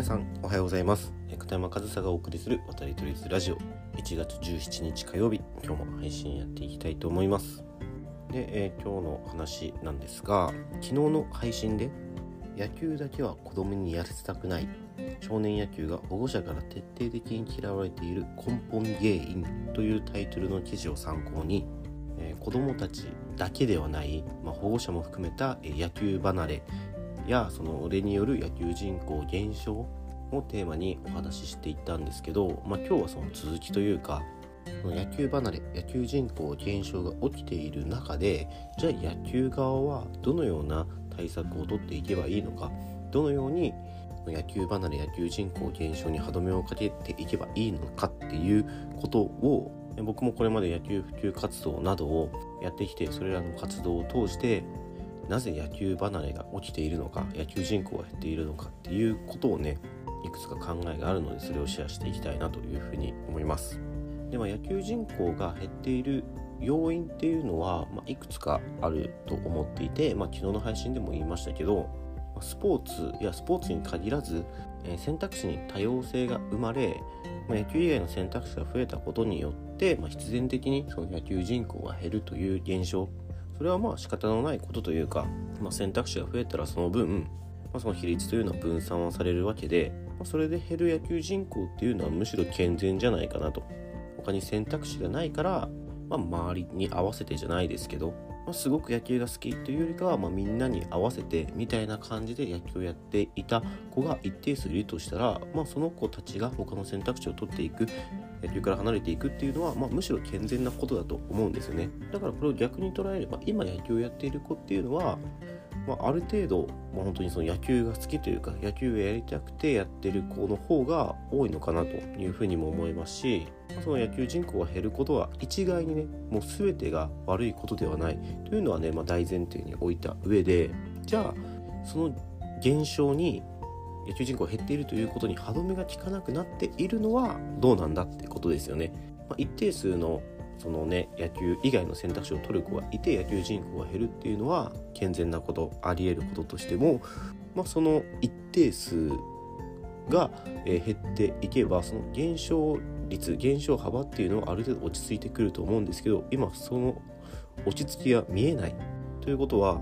皆さんおはようございます。片山和沙がお送りする渡り鳥ラジオ。1月17日火曜日。今日も配信やっていきたいと思います。で、えー、今日の話なんですが昨日の配信で野球だけは子供にやらせたくない。少年野球が保護者から徹底的に嫌われている根本原因というタイトルの記事を参考に、えー、子供たちだけではない、まあ、保護者も含めた野球離れやその俺による野球人口減少をテーマにお話ししていったんですけど、まあ、今日はその続きというか野球離れ野球人口減少が起きている中でじゃあ野球側はどのような対策をとっていけばいいのかどのように野球離れ野球人口減少に歯止めをかけていけばいいのかっていうことを僕もこれまで野球普及活動などをやってきてそれらの活動を通してなぜ野球離れが起きているのか野球人口が減っているのかっていうことをねいくつか考えがあるのでそれをシェアしていきたいなというふうに思います。では野球人口が減っている要因っていうのは、まあ、いくつかあると思っていて、まあ、昨日の配信でも言いましたけどスポーツやスポーツに限らず、えー、選択肢に多様性が生まれ、まあ、野球以外の選択肢が増えたことによって、ま必然的にその野球人口が減るという現象。それはまあ仕方のないことというか、まあ、選択肢が増えたらその分、まあ、その比率というのは分散はされるわけで、それで減る野球人口っていうのはむしろ健全じゃないかなと。他に選択肢がないから、まあ、周りに合わせてじゃないですけどまあ、すごく野球が好きというよりかは、まあ、みんなに合わせてみたいな感じで野球をやっていた子が一定数いるとしたら、まあ、その子たちが他の選択肢を取っていく野球から離れていくっていうのは、まあ、むしろ健全なことだと思うんですよね。だからこれを逆に捉えれば今野球をやっている子っていうのはまあ、ある程度、まあ、本当にその野球が好きというか野球をやりたくてやってる子の方が多いのかなというふうにも思いますしその野球人口が減ることは一概にねもう全てが悪いことではないというのはね、まあ、大前提に置いた上でじゃあその減少に野球人口が減っているということに歯止めが効かなくなっているのはどうなんだってことですよね。まあ、一定数のそのね野球以外の選択肢を取る子がいて野球人口が減るっていうのは健全なことありえることとしても、まあ、その一定数が、減っていけばその減少率減少幅っていうのはある程度落ち着いてくると思うんですけど今その落ち着きが見えないということは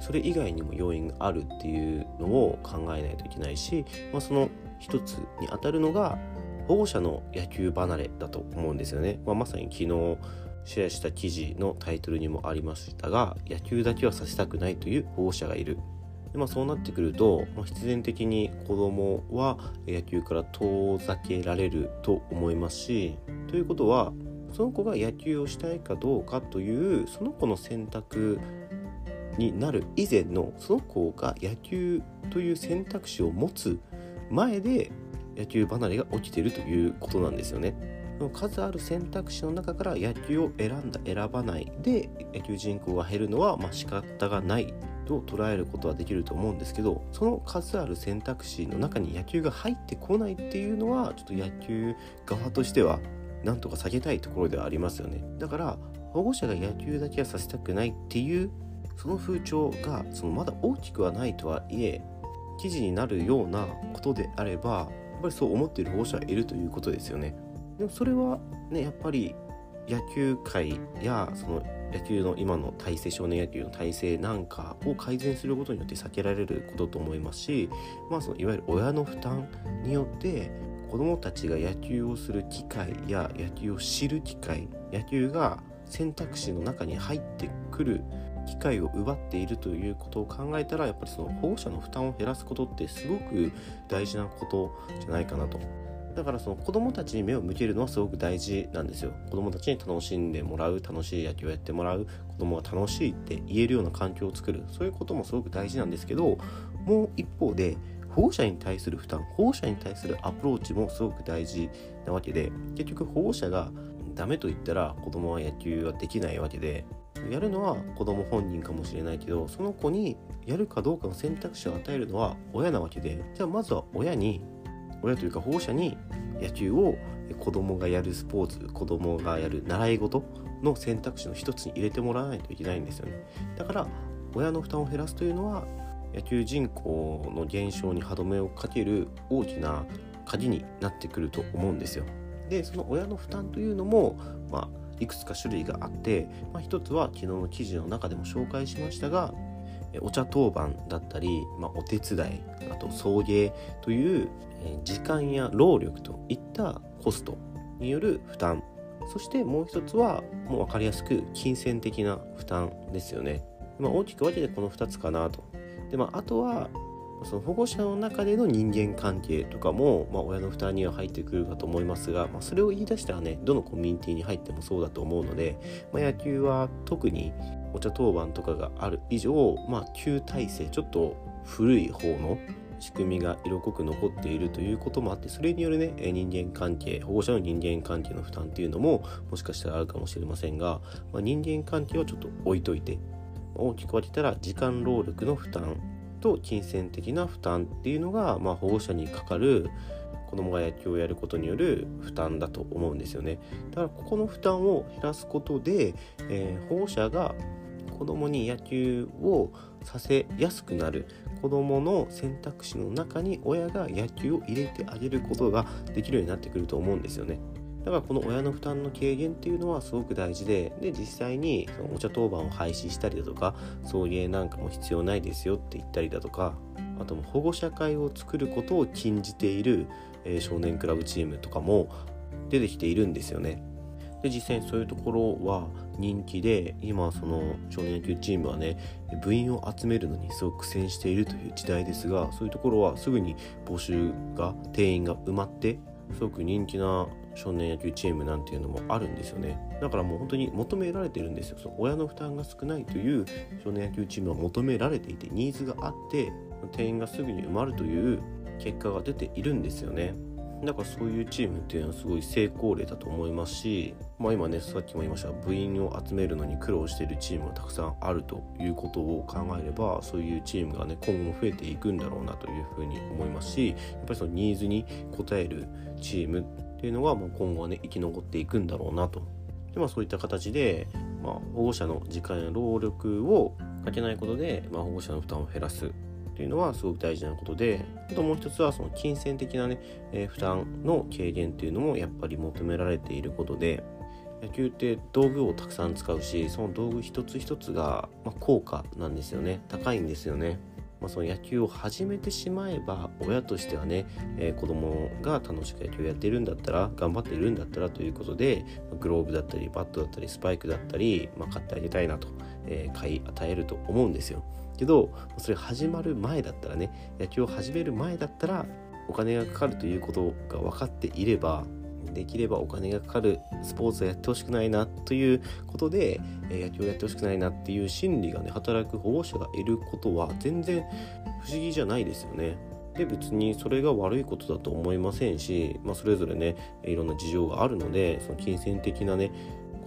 それ以外にも要因があるっていうのを考えないといけないし、まあ、その一つにあたるのが保護者の野球離れだと思うんですよね。まあ、まさに昨日シェアした記事のタイトルにもありましたが野球だけはさせたくないという保護者がいる。でまあ、そうなってくると、まあ、必然的に子供は野球から遠ざけられると思いますしということはその子が野球をしたいかどうかというその子の選択になる以前のその子が野球という選択肢を持つ前で野球離れが起きているということなんですよね。数ある選択肢の中から野球を選んだ選ばないで野球人口が減るのはまあ仕方がないと捉えることはできると思うんですけどその数ある選択肢の中に野球が入ってこないっていうのはちょっと野球側としてはなんとか避けたいところではありますよねだから保護者が野球だけはさせたくないっていうその風潮がそのまだ大きくはないとはいえ記事になるようなことであればっぱりそう思っている保護者がいるということですよね。でもそれはねやっぱり野球界やその野球の今の体制少年野球の体制なんかを改善することによって避けられることと思いますし、まあ、そのいわゆる親の負担によって子どもたちが野球をする機会や野球を知る機会野球が選択肢の中に入ってくる機会を奪っているということを考えたらやっぱりその保護者の負担を減らすことってすごく大事なことじゃないかなと。だからその子供たちに目を向けるのはすごく大事なんですよ。子供たちに楽しんでもらう楽しい野球をやってもらう子供が楽しいって言えるような環境を作る。そういうこともすごく大事なんですけどもう一方で保護者に対する負担保護者に対するアプローチもすごく大事なわけで結局保護者がダメと言ったら子供は野球はできないわけでやるのは子供本人かもしれないけどその子にやるかどうかの選択肢を与えるのは親なわけでじゃあまずは親に親というか保護者に野球を子供がやるスポーツ子供がやる習い事の選択肢の一つに入れてもらわないといけないんですよねだから親の負担を減らすというのは野球人口の減少に歯止めをかける大きな鍵になってくると思うんですよ。でその親の負担というのも、まあ、いくつか種類があって、まあ、一つは昨日の記事の中でも紹介しましたがお茶当番だったり、まあ、お手伝いあと送迎という時間や労力といったコストによる負担。そしてもう一つはもう分かりやすく金銭的な負担ですよね、まあ、大きく分けてこの2つかなと。で、まあ、あとはその保護者の中での人間関係とかも、まあ、親の負担には入ってくるかと思いますが、まあ、それを言い出したらねどのコミュニティに入ってもそうだと思うので、まあ、野球は特にお茶当番とかがある以上、まあ、旧体制ちょっと古い方の仕組みが色濃く残っているということもあってそれによるね人間関係保護者の人間関係の負担っていうのももしかしたらあるかもしれませんが、まあ、人間関係はちょっと置いといて大きく分けたら時間労力の負担と金銭的な負担っていうのが、まあ、保護者にかかる子供が野球をやることによる負担だと思うんですよねだからここの負担を減らすことで、えー、保護者が子供に野球をさせやすくなる子供の選択肢の中に親が野球を入れてあげることができるようになってくると思うんですよね。だからこの親の負担の軽減っていうのはすごく大事でで実際にそのお茶当番を廃止したりだとか送迎なんかも必要ないですよって言ったりだとかあとも保護者会を作ることを禁じている、え、少年クラブチームとかも出てきているんですよね。で実際にそういうところは人気で今その少年野球チームはね部員を集めるのにすごく苦戦しているという時代ですがそういうところはすぐに募集が定員が埋まってすごく人気な少年野球チームなんていうのもあるんですよね。だからもう本当に求められてるんですよ。その親の負担が少ないという少年野球チームは求められていてニーズがあって定員がすぐに埋まるという結果が出ているんですよね。だからそういうチームっていうのはすごい成功例だと思いますし、まあ、今ねさっきも言いました部員を集めるのに苦労しているチームがたくさんあるということを考えればそういうチームがね今後も増えていくんだろうなというふうに思いますしやっぱりそのニーズに応えるチームっていうのがもう今後はね生き残っていくんだろうなと。でまあ、そういった形で、まあ、保護者の時間や労力をかけないことで、まあ、保護者の負担を減らすというのはすごく大事なことであともう一つはその金銭的なね、えー、負担の軽減というのもやっぱり求められていることで野球って道具をたくさん使うしその道具一つ一つが、まあ、高価なんですよね高いんですよね。まあ、その野球を始めてしまえば親としてはね、えー、子供が楽しく野球をやっているんだったら頑張っているんだったらということでグローブだったりバットだったりスパイクだったり、まあ、買ってあげたいなと、えー、買い与えると思うんですよ。けどそれ始まる前だったらね野球を始める前だったらお金がかかるということが分かっていればできればお金がかかるスポーツをやってほしくないなということで、え野球をやってほしくないなっていう心理がね働く保護者がいることは全然不思議じゃないですよね。で別にそれが悪いことだと思いませんし、まあ、それぞれねいろんな事情があるのでその金銭的なね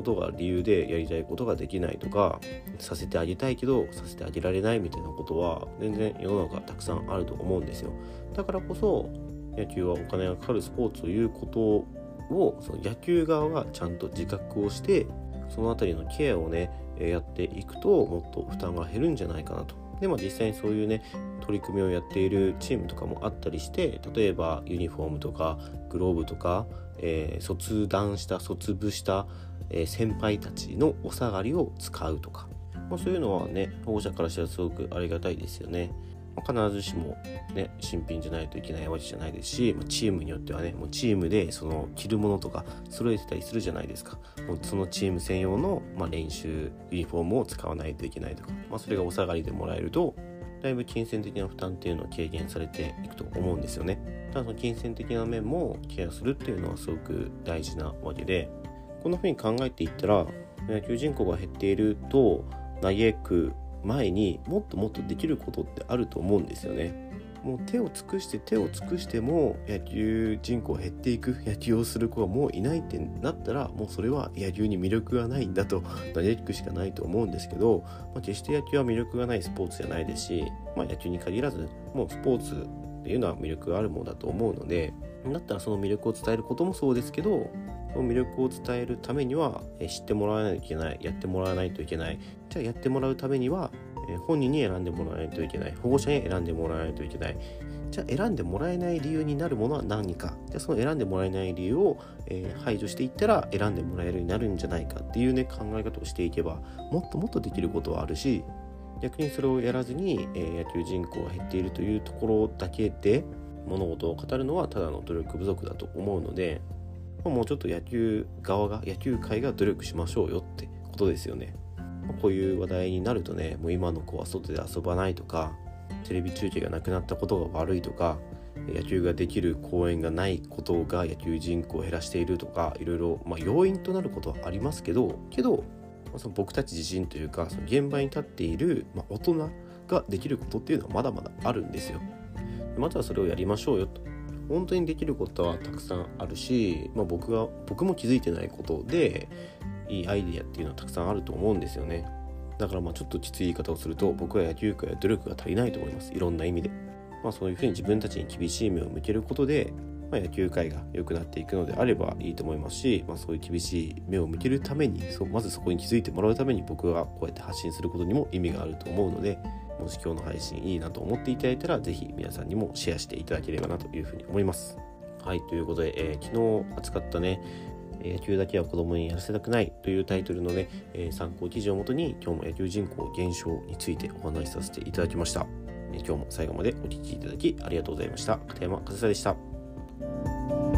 ことが理由でやりたいことができないとかさせてあげたいけどさせてあげられないみたいなことは全然世の中たくさんあると思うんですよだからこそ野球はお金がかかるスポーツということをその野球側がちゃんと自覚をしてその辺りのケアをねやっていくともっと負担が減るんじゃないかなとでも実際にそういうね取り組みをやっているチームとかもあったりして例えばユニフォームとかグローブとか、えー、卒団した卒部したえ先輩たちのお下がりを使うとか、まあ、そういうのはね保護者からしたらすごくありがたいですよね。まあ、必ずしもね新品じゃないといけないわけじゃないですし、まあ、チームによってはねもうチームでその着るものとか揃えてたりするじゃないですかもうそのチーム専用の、まあ、練習ユニフォームを使わないといけないとか、まあ、それがお下がりでもらえるとだいぶ金銭的な負担っていうのは軽減されていくと思うんですよね。ただその金銭的な面もケアするっていうのはすごく大事なわけでこんな風に考えていったら野球人口が減っていると嘆く前にもっともっとできることってあると思うんですよね。もう手を尽くして手を尽くしても野球人口減っていく野球をする子がもういないってなったらもうそれは野球に魅力がないんだと嘆くしかないと思うんですけど、まあ、決して野球は魅力がないスポーツじゃないですし、まあ、野球に限らずもうスポーツっていうのは魅力があるものだと思うのでだったらその魅力を伝えることもそうですけどの魅力を伝えるためには知ってもらわないといけないやってもらわないといけない。じゃあやってもらうためにはえ本人に選んでもらわないといけない。保護者に選んでもらわないといけない。じゃあ選んでもらえない理由になるものは何か。じゃあその選んでもらえない理由を、え、排除していったら選んでもらえるようになるんじゃないか。っていうね考え方をしていけばもっともっとできることはあるし逆にそれをやらずに、え、野球人口が減っているというところだけで物事を語るのはただの努力不足だと思うのでもうちょっと野球側が野球界が努力しましょうよってことですよね。こういう話題になるとねもう今の子は外で遊ばないとかテレビ中継がなくなったことが悪いとか野球ができる公園がないことが野球人口を減らしているとかいろいろ、まあ、要因となることはありますけどけど、その僕たち自身というかその現場に立っている、まあ、大人ができることっていうのはまだまだあるんですよ。まずはそれをやりましょうよと。本当にできることはたくさんあるし、まあ、僕が僕も気づいてないことでいいアイディアっていうのはたくさんあると思うんですよね。だからまあちょっときつい言い方をすると僕は野球界は努力が足りないと思いますいろんな意味で、まあ、そういうふうに自分たちに厳しい目を向けることで、まあ、野球界が良くなっていくのであればいいと思いますし、まあ、そういう厳しい目を向けるためにそまずそこに気づいてもらうために僕がこうやって発信することにも意味があると思うのでもし今日の配信いいなと思っていただいたら是非皆さんにもシェアしていただければなというふうに思います。はい、ということで、えー、昨日扱ったね、野球だけは子供にやらせたくないというタイトルのね、え、参考記事をもとに今日も野球人口減少についてお話しさせていただきました。今日も最後までお聴きいただきありがとうございました。片山和沙でした。Música